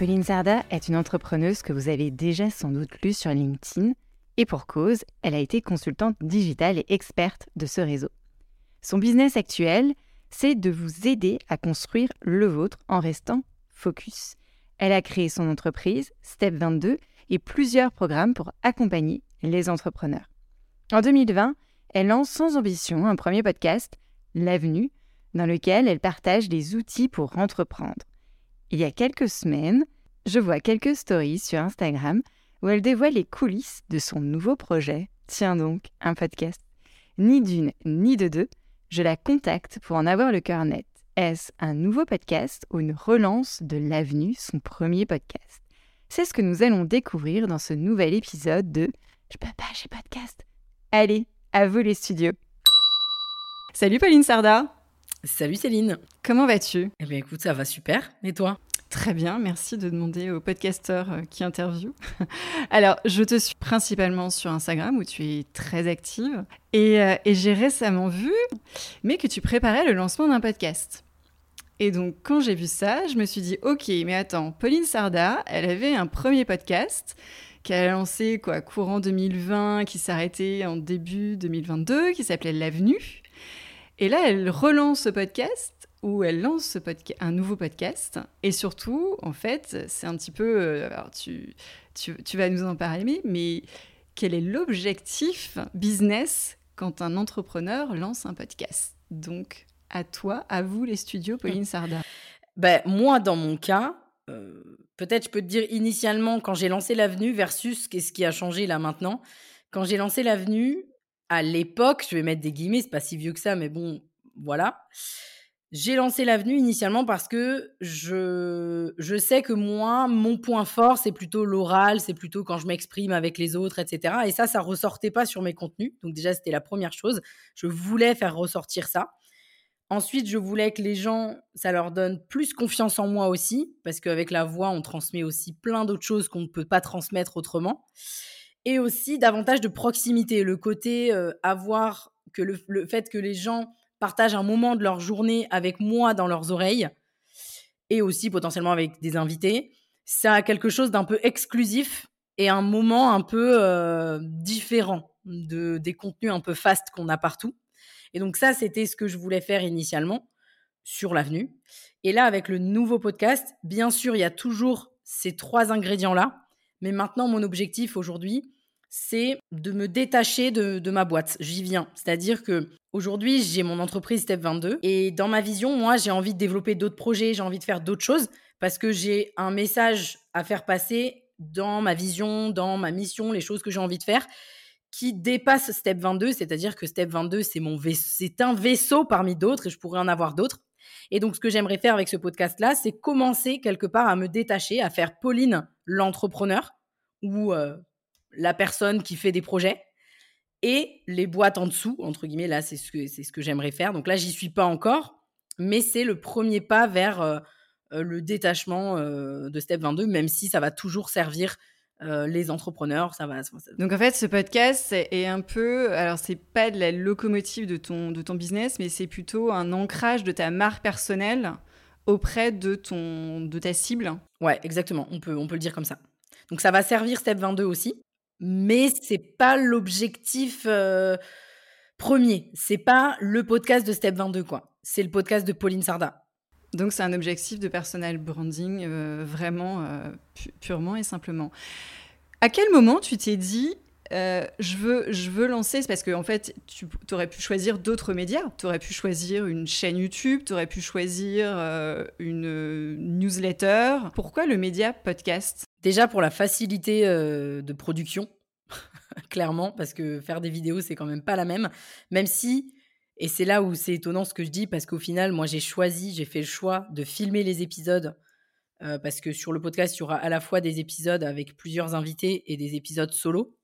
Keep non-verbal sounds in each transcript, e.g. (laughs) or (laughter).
Pauline Sarda est une entrepreneuse que vous avez déjà sans doute lue sur LinkedIn, et pour cause, elle a été consultante digitale et experte de ce réseau. Son business actuel, c'est de vous aider à construire le vôtre en restant focus. Elle a créé son entreprise, Step 22, et plusieurs programmes pour accompagner les entrepreneurs. En 2020, elle lance sans ambition un premier podcast, L'Avenue, dans lequel elle partage des outils pour entreprendre. Il y a quelques semaines, je vois quelques stories sur Instagram où elle dévoile les coulisses de son nouveau projet. Tiens donc, un podcast. Ni d'une ni de deux, je la contacte pour en avoir le cœur net. Est-ce un nouveau podcast ou une relance de l'avenue, son premier podcast? C'est ce que nous allons découvrir dans ce nouvel épisode de Je peux pas, j'ai podcast. Allez, à vous les studios. Salut Pauline Sarda Salut Céline. Comment vas-tu? Eh bien écoute, ça va super. Et toi? Très bien, merci de demander aux podcasteurs euh, qui interviewent. (laughs) Alors, je te suis principalement sur Instagram où tu es très active et, euh, et j'ai récemment vu, mais que tu préparais le lancement d'un podcast. Et donc, quand j'ai vu ça, je me suis dit, ok, mais attends, Pauline Sarda, elle avait un premier podcast qu'elle a lancé quoi, courant 2020, qui s'arrêtait en début 2022, qui s'appelait L'Avenue. Et là, elle relance ce podcast où elle lance un nouveau podcast. Et surtout, en fait, c'est un petit peu... Euh, alors, tu, tu, tu, vas nous en parler, mais quel est l'objectif business quand un entrepreneur lance un podcast? Donc, à toi, à vous les studios, Pauline Sarda. Ben, moi, dans mon cas, euh, peut-être je peux te dire initialement quand j'ai lancé l'avenue versus qu'est-ce qui a changé là maintenant. Quand j'ai lancé l'avenue, à l'époque, je vais mettre des guillemets, c'est pas si vieux que ça, mais bon, voilà. J'ai lancé l'avenue initialement parce que je, je sais que moi, mon point fort, c'est plutôt l'oral, c'est plutôt quand je m'exprime avec les autres, etc. Et ça, ça ressortait pas sur mes contenus. Donc déjà, c'était la première chose. Je voulais faire ressortir ça. Ensuite, je voulais que les gens, ça leur donne plus confiance en moi aussi, parce qu'avec la voix, on transmet aussi plein d'autres choses qu'on ne peut pas transmettre autrement et aussi davantage de proximité. Le côté euh, avoir que le, fait que les gens partagent un moment de leur journée avec moi dans leurs oreilles et aussi potentiellement avec des invités, ça a quelque chose d'un peu exclusif et un moment un peu euh, différent de, des contenus un peu fast qu'on a partout. Et donc ça, c'était ce que je voulais faire initialement sur l'avenue. Et là, avec le nouveau podcast, bien sûr, il y a toujours ces trois ingrédients-là mais maintenant, mon objectif aujourd'hui, c'est de me détacher de, ma boîte. J'y viens. C'est-à-dire que aujourd'hui, j'ai mon entreprise Step 22 et dans ma vision, moi, j'ai envie de développer d'autres projets, j'ai envie de faire d'autres choses parce que j'ai un message à faire passer dans ma vision, dans ma mission, les choses que j'ai envie de faire qui dépasse Step 22, c'est-à-dire que Step 22, c'est mon c'est un vaisseau parmi d'autres et je pourrais en avoir d'autres. Et donc, ce que j'aimerais faire avec ce podcast-là, c'est commencer quelque part à me détacher, à faire Pauline l'entrepreneur ou euh, la personne qui fait des projets et les boîtes en dessous, entre guillemets, là, c'est ce que, c'est ce que j'aimerais faire. Donc là, j'y suis pas encore, mais c'est le premier pas vers euh, euh, le détachement de Step 22, même si ça va toujours servir les entrepreneurs, ça va, Donc en fait, ce podcast est un peu, alors c'est pas de la locomotive de ton de ton business, mais c'est plutôt un ancrage de ta marque personnelle auprès de ton de ta cible. Ouais, exactement. On peut on peut le dire comme ça. Donc ça va servir Step 22 aussi, mais c'est pas l'objectif euh, premier. C'est pas le podcast de Step 22 quoi. C'est le podcast de Pauline Sarda. Donc c'est un objectif de personal branding vraiment purement et simplement. À quel moment tu t'es dit euh, je, veux, je veux lancer, parce qu'en en fait, tu aurais pu choisir d'autres médias. Tu aurais pu choisir une chaîne YouTube, tu aurais pu choisir euh, une newsletter. Pourquoi le média podcast? Déjà pour la facilité euh, de production, (laughs) clairement, parce que faire des vidéos, c'est quand même pas la même. Même si, et c'est là où c'est étonnant ce que je dis, parce qu'au final, moi, j'ai choisi, j'ai fait le choix de filmer les épisodes. parce que sur le podcast, il y aura à la fois des épisodes avec plusieurs invités et des épisodes solo.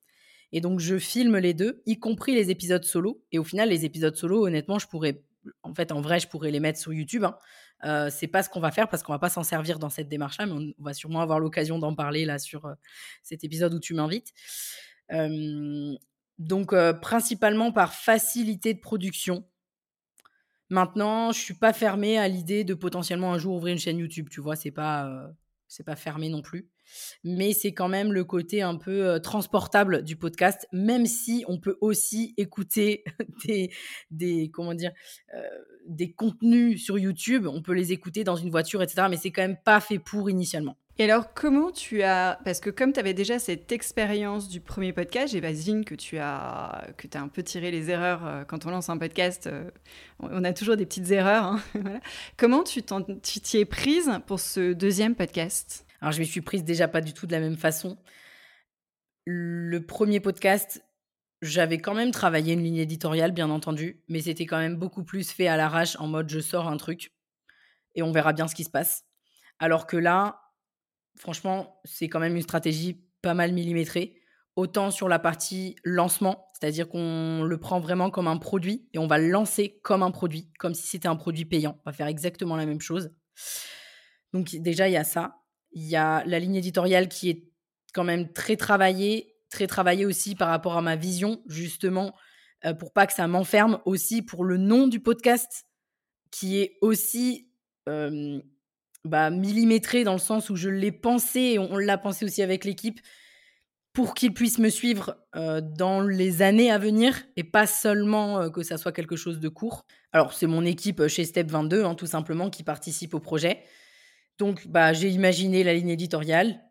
Et donc, je filme les deux, y compris les épisodes solo. Et au final, les épisodes solo, honnêtement, je pourrais, en fait, en vrai, je pourrais les mettre sur YouTube. Hein. Euh, c'est pas ce qu'on va faire parce qu'on va pas s'en servir dans cette démarche-là, mais on, va sûrement avoir l'occasion d'en parler là sur euh, cet épisode où tu m'invites. donc, euh, principalement par facilité de production. Maintenant, je suis pas fermée à l'idée de potentiellement un jour ouvrir une chaîne YouTube. Tu vois, c'est pas, c'est pas fermé non plus mais c'est quand même le côté un peu transportable du podcast, même si on peut aussi écouter (laughs) des, comment dire, des contenus sur YouTube, on peut les écouter dans une voiture, etc. Mais c'est quand même pas fait pour initialement. Et alors, comment tu as. Parce que comme tu avais déjà cette expérience du premier podcast, j'imagine que tu as, que as un peu tiré les erreurs quand on lance un podcast. on a toujours des petites erreurs. Hein, (laughs) comment tu t'y es prise pour ce deuxième podcast? Alors, je m'y suis prise déjà pas du tout de la même façon. Le premier podcast, j'avais quand même travaillé une ligne éditoriale, bien entendu, mais c'était quand même beaucoup plus fait à l'arrache, en mode je sors un truc et on verra bien ce qui se passe. Alors que là, franchement, c'est quand même une stratégie pas mal millimétrée. Autant sur la partie lancement, c'est-à-dire qu'on le prend vraiment comme un produit et on va le lancer comme un produit, comme si c'était un produit payant. On va faire exactement la même chose. Donc déjà, il y a ça. Il y a la ligne éditoriale qui est quand même très travaillée, très travaillée aussi par rapport à ma vision, justement, euh, pour pas que ça m'enferme, aussi pour le nom du podcast, qui est aussi bah, millimétré dans le sens où je l'ai pensé, et on, l'a pensé aussi avec l'équipe, pour qu'ils puissent me suivre dans les années à venir et pas seulement que ça soit quelque chose de court. Alors, c'est mon équipe chez Step 22, hein, tout simplement, qui participe au projet. Donc, bah, j'ai imaginé la ligne éditoriale.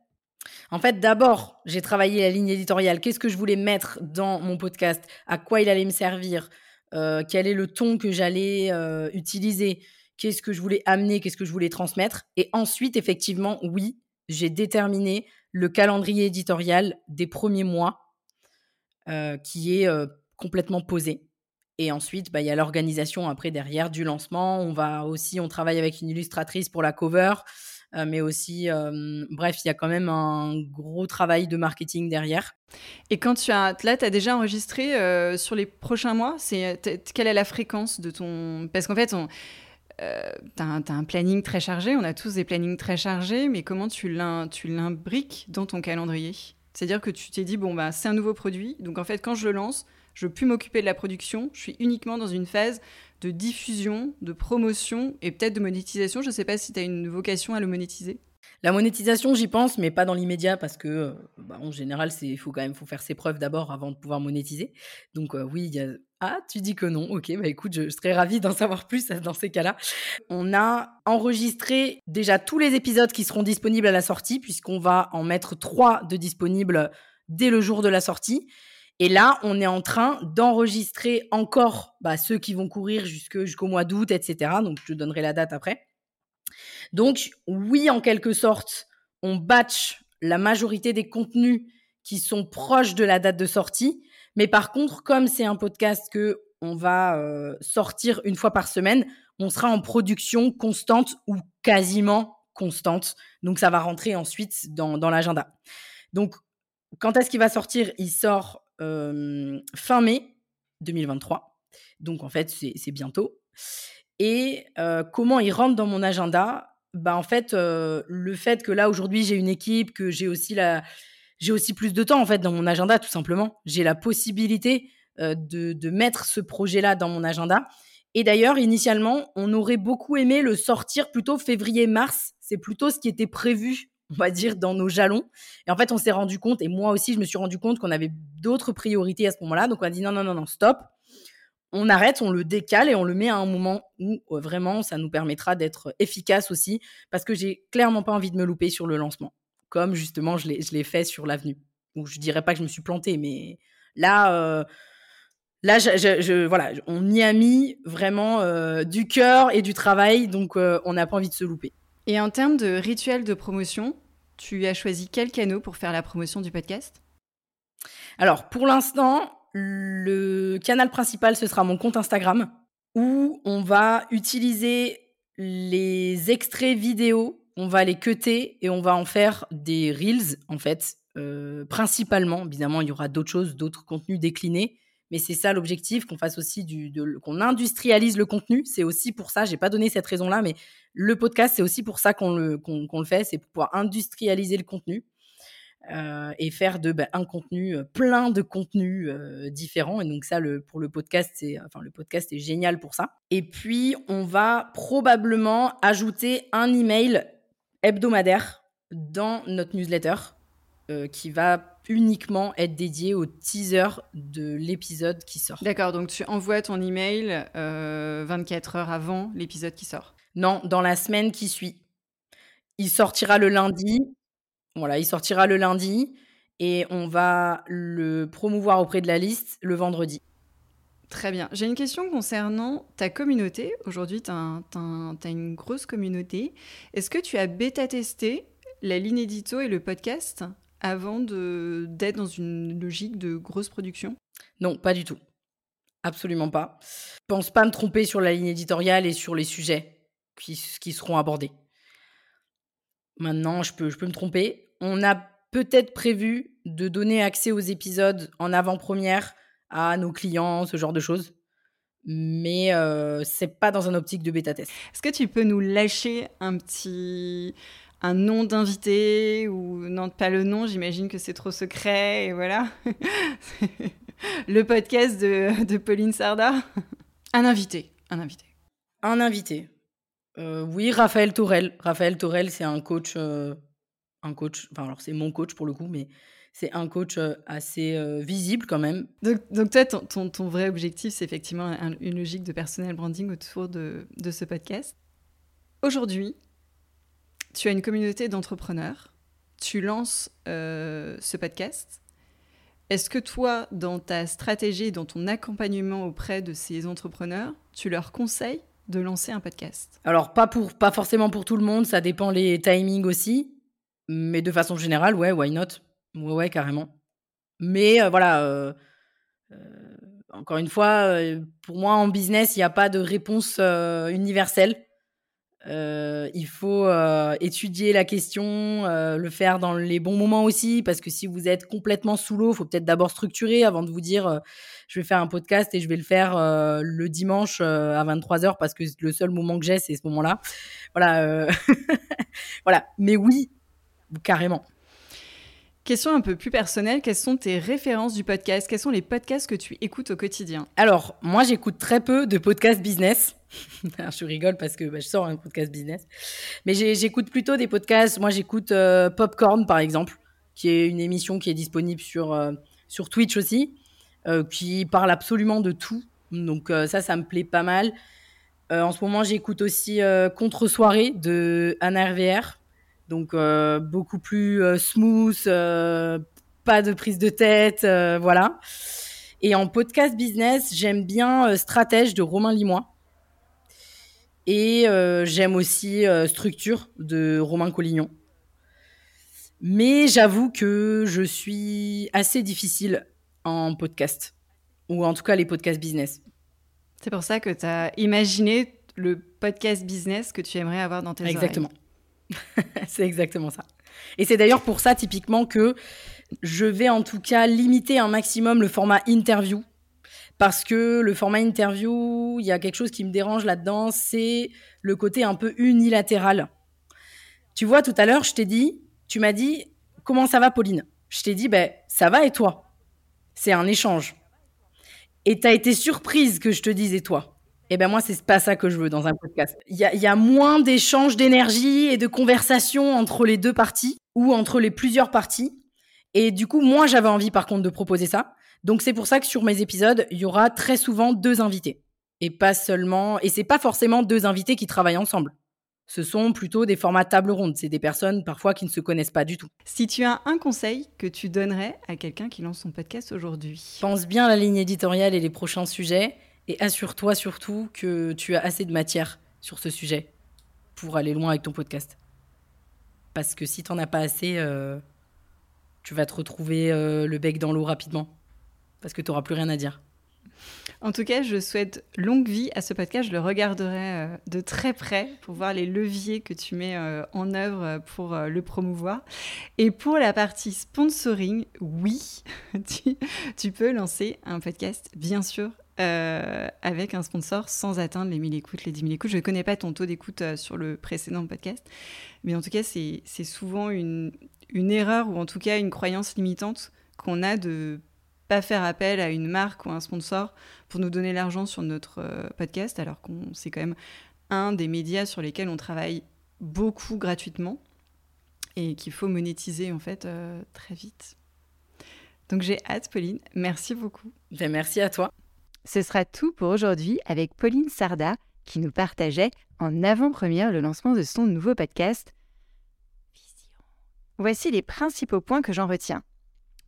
En fait, d'abord, j'ai travaillé la ligne éditoriale. Qu'est-ce que je voulais mettre dans mon podcast? À quoi il allait me servir? Euh, Quel est le ton que j'allais euh, utiliser? Qu'est-ce que je voulais amener? Qu'est-ce que je voulais transmettre? Et ensuite, effectivement, oui, j'ai déterminé le calendrier éditorial des premiers mois euh, qui est complètement posé. Et ensuite, bah, il y a l'organisation après derrière du lancement. On va aussi, on travaille avec une illustratrice pour la cover, euh, mais aussi, bref, il y a quand même un gros travail de marketing derrière. Et quand tu as, là, tu déjà enregistré euh, sur les prochains mois, c'est quelle est la fréquence de ton, parce qu'en fait, on euh, tu as, un planning très chargé, on a tous des plannings très chargés, mais comment tu l'imbriques dans ton calendrier? C'est-à-dire que tu t'es dit, bon, bah, c'est un nouveau produit, donc en fait, quand je le lance, je ne plus m'occuper de la production. Je suis uniquement dans une phase de diffusion, de promotion et peut-être de monétisation. Je ne sais pas si tu as une vocation à le monétiser. La monétisation, j'y pense, mais pas dans l'immédiat parce que, euh, bah, en général, il faut quand même faut faire ses preuves d'abord avant de pouvoir monétiser. Donc euh, oui, y a... Ah, tu dis que non. Ok, bah écoute, je, serais ravie d'en savoir plus dans ces cas-là. On a enregistré déjà tous les épisodes qui seront disponibles à la sortie, puisqu'on va en mettre trois de disponibles dès le jour de la sortie. Et là, on est en train d'enregistrer encore bah, ceux qui vont courir jusqu'au mois d'août, etc. Donc, je te donnerai la date après. Donc, oui, en quelque sorte, on batch la majorité des contenus qui sont proches de la date de sortie. Mais par contre, comme c'est un podcast que on va euh, sortir une fois par semaine, on sera en production constante ou quasiment constante. Donc, ça va rentrer ensuite dans, dans l'agenda. Donc, quand est-ce qu'il va sortir? Il sort fin mai 2023. Donc en fait, c'est bientôt. Et comment il rentre dans mon agenda? Bah, En fait, le fait que là, aujourd'hui, j'ai une équipe, que j'ai aussi, la... j'ai aussi plus de temps en fait, dans mon agenda, tout simplement. J'ai la possibilité de, de mettre ce projet-là dans mon agenda. Et d'ailleurs, initialement, on aurait beaucoup aimé le sortir plutôt février-mars. C'est plutôt ce qui était prévu on va dire, dans nos jalons. Et en fait, on s'est rendu compte, et moi aussi, je me suis rendu compte qu'on avait d'autres priorités à ce moment-là. Donc, on a dit non, non, non, non, stop. On arrête, on le décale et on le met à un moment où euh, vraiment ça nous permettra d'être efficace aussi, parce que j'ai clairement pas envie de me louper sur le lancement, comme justement je l'ai fait sur l'avenue, où je dirais pas que je me suis plantée, mais là, euh, là, je, voilà, on y a mis vraiment euh, du cœur et du travail, donc on n'a pas envie de se louper. Et en termes de rituel de promotion, tu as choisi quel canot pour faire la promotion du podcast? Alors, pour l'instant, le canal principal, ce sera mon compte Instagram, où on va utiliser les extraits vidéo, on va les cutter et on va en faire des reels, en fait, euh, principalement. Évidemment, il y aura d'autres choses, d'autres contenus déclinés. Mais c'est ça l'objectif, qu'on fasse aussi du, qu'on industrialise le contenu. C'est aussi pour ça, j'ai pas donné cette raison-là, mais le podcast, c'est aussi pour ça qu'on le, qu'on le fait, c'est pour pouvoir industrialiser le contenu. Euh, et faire de ben, un contenu, euh, plein de contenus euh, différents. Et donc ça, le, pour le podcast, c'est enfin le podcast est génial pour ça. Et puis on va probablement ajouter un email hebdomadaire dans notre newsletter qui va uniquement être dédié au teaser de l'épisode qui sort. D'accord, donc tu envoies ton email 24 heures avant l'épisode qui sort. Non, dans la semaine qui suit. Il sortira le lundi voilà, il sortira le lundi et on va le promouvoir auprès de la liste le vendredi. Très bien. J'ai une question concernant ta communauté. Aujourd'hui, tu as, une grosse communauté. Est-ce que tu as bêta-testé la ligne édito et le podcast avant d'être dans une logique de grosse production? Non, pas du tout. Absolument pas. Je pense pas me tromper sur la ligne éditoriale et sur les sujets qui, qui seront abordés. Maintenant, je peux, je peux me tromper on a peut-être prévu de donner accès aux épisodes en avant-première à nos clients, ce genre de choses. Mais euh, c'est pas dans un optique de bêta test. Est-ce que tu peux nous lâcher un petit un nom d'invité ou non pas le nom, j'imagine que c'est trop secret et voilà. (laughs) le podcast de, Pauline Sarda. Un invité, un invité. Un invité. Euh, oui, Raphaël Tourel. Raphaël Tourel, c'est un coach euh, un coach, enfin alors c'est mon coach pour le coup, mais c'est un coach assez visible quand même. Donc, donc toi, ton, ton, vrai objectif, c'est effectivement une logique de personnel branding autour de, de ce podcast. Aujourd'hui, tu as une communauté d'entrepreneurs, tu lances ce podcast. Est-ce que toi, dans ta stratégie, dans ton accompagnement auprès de ces entrepreneurs, tu leur conseilles de lancer un podcast? Alors pas pour pas forcément pour tout le monde, ça dépend les timings aussi. Mais de façon générale, ouais, why not? Ouais, ouais, carrément. Mais euh, voilà, euh, euh, encore une fois, pour moi, en business, il n'y a pas de réponse universelle. il faut étudier la question, le faire dans les bons moments aussi, parce que si vous êtes complètement sous l'eau, il faut peut-être d'abord structurer avant de vous dire je vais faire un podcast et je vais le faire le dimanche à 23h parce que le seul moment que j'ai, c'est ce moment-là. Voilà. (laughs) voilà. Mais oui, carrément. Question un peu plus personnelle, quelles sont tes références du podcast? Quels sont les podcasts que tu écoutes au quotidien? Alors, moi j'écoute très peu de podcasts business. (laughs) je rigole parce que bah, je sors un podcast business. Mais j'écoute plutôt des podcasts. Moi j'écoute euh, Popcorn par exemple, qui est une émission qui est disponible sur, euh, sur Twitch aussi, euh, qui parle absolument de tout. Donc ça, ça me plaît pas mal. en ce moment, j'écoute aussi Contre-soirée de Anna RVR donc euh, beaucoup plus euh, smooth, euh, pas de prise de tête, voilà. Et en podcast business, j'aime bien Stratège de Romain Limois. Et j'aime aussi Structure de Romain Collignon. Mais j'avoue que je suis assez difficile en podcast, ou en tout cas les podcasts business. C'est pour ça que tu as imaginé le podcast business que tu aimerais avoir dans tes Exactement. (laughs) c'est exactement ça. Et c'est d'ailleurs pour ça, typiquement, que je vais en tout cas limiter un maximum le format interview. Parce que le format interview, il y a quelque chose qui me dérange là-dedans, c'est le côté un peu unilatéral. Tu vois, tout à l'heure, je t'ai dit, tu m'as dit, comment ça va, Pauline? Je t'ai dit, ben, ça va et toi? C'est un échange. Et t'as été surprise que je te dise et toi eh ben moi, c'est pas ça que je veux dans un podcast. Il y a, y a, moins d'échanges d'énergie et de conversation entre les deux parties ou entre les plusieurs parties. Et du coup, moi, j'avais envie, par contre, de proposer ça. Donc c'est pour ça que sur mes épisodes, il y aura très souvent deux invités. Et pas seulement, et c'est pas forcément deux invités qui travaillent ensemble. Ce sont plutôt des formats table ronde. C'est des personnes parfois qui ne se connaissent pas du tout. Si tu as un conseil que tu donnerais à quelqu'un qui lance son podcast aujourd'hui? Pense bien à la ligne éditoriale et les prochains sujets et assure-toi surtout que tu as assez de matière sur ce sujet pour aller loin avec ton podcast. Parce que si tu n'en as pas assez, euh, tu vas te retrouver euh, le bec dans l'eau rapidement. Parce que tu n'auras plus rien à dire. En tout cas, je souhaite longue vie à ce podcast. Je le regarderai euh, de très près pour voir les leviers que tu mets en œuvre pour le promouvoir. Et pour la partie sponsoring, oui, (laughs) tu peux lancer un podcast, bien sûr, euh, avec un sponsor sans atteindre les 1000 écoutes, les 10 000 écoutes. Je ne connais pas ton taux d'écoute euh, sur le précédent podcast, mais en tout cas, c'est souvent une, erreur ou en tout cas une croyance limitante qu'on a de pas faire appel à une marque ou un sponsor pour nous donner l'argent sur notre euh, podcast, alors qu'on c'est quand même un des médias sur lesquels on travaille beaucoup gratuitement et qu'il faut monétiser en fait très vite. Donc j'ai hâte, Pauline. Merci beaucoup. Ben, merci à toi. Ce sera tout pour aujourd'hui avec Pauline Sarda qui nous partageait en avant-première le lancement de son nouveau podcast Vision. Voici les principaux points que j'en retiens.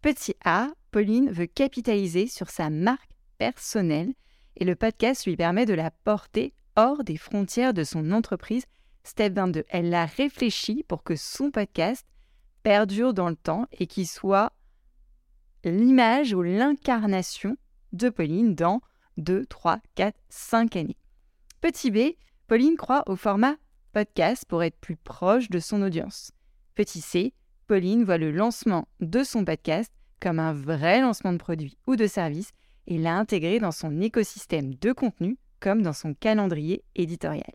Petit A, Pauline veut capitaliser sur sa marque personnelle et le podcast lui permet de la porter hors des frontières de son entreprise. Step 22, elle l'a réfléchi pour que son podcast perdure dans le temps et qu'il soit l'image ou l'incarnation de Pauline dans 2, 3, 4, 5 années. Petit B, Pauline croit au format podcast pour être plus proche de son audience. Petit C, Pauline voit le lancement de son podcast comme un vrai lancement de produit ou de service et l'a intégré dans son écosystème de contenu comme dans son calendrier éditorial.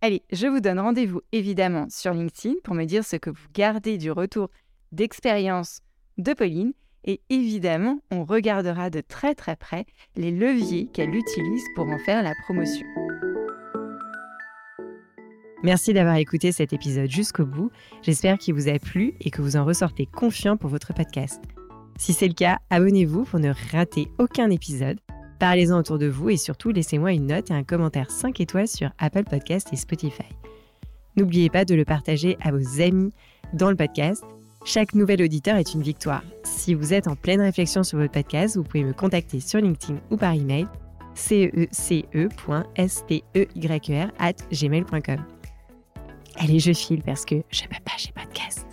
Allez, je vous donne rendez-vous évidemment sur LinkedIn pour me dire ce que vous gardez du retour d'expérience de Pauline et évidemment, on regardera de très très près les leviers qu'elle utilise pour en faire la promotion. Merci d'avoir écouté cet épisode jusqu'au bout. J'espère qu'il vous a plu et que vous en ressortez confiant pour votre podcast. Si c'est le cas, abonnez-vous pour ne rater aucun épisode. Parlez-en autour de vous et surtout laissez-moi une note et un commentaire 5 étoiles sur Apple Podcast et Spotify. N'oubliez pas de le partager à vos amis dans le podcast chaque nouvel auditeur est une victoire. Si vous êtes en pleine réflexion sur votre podcast, vous pouvez me contacter sur LinkedIn ou par email cece.steyr at gmail.com. Allez, je file parce que je peux pas, j'ai podcast.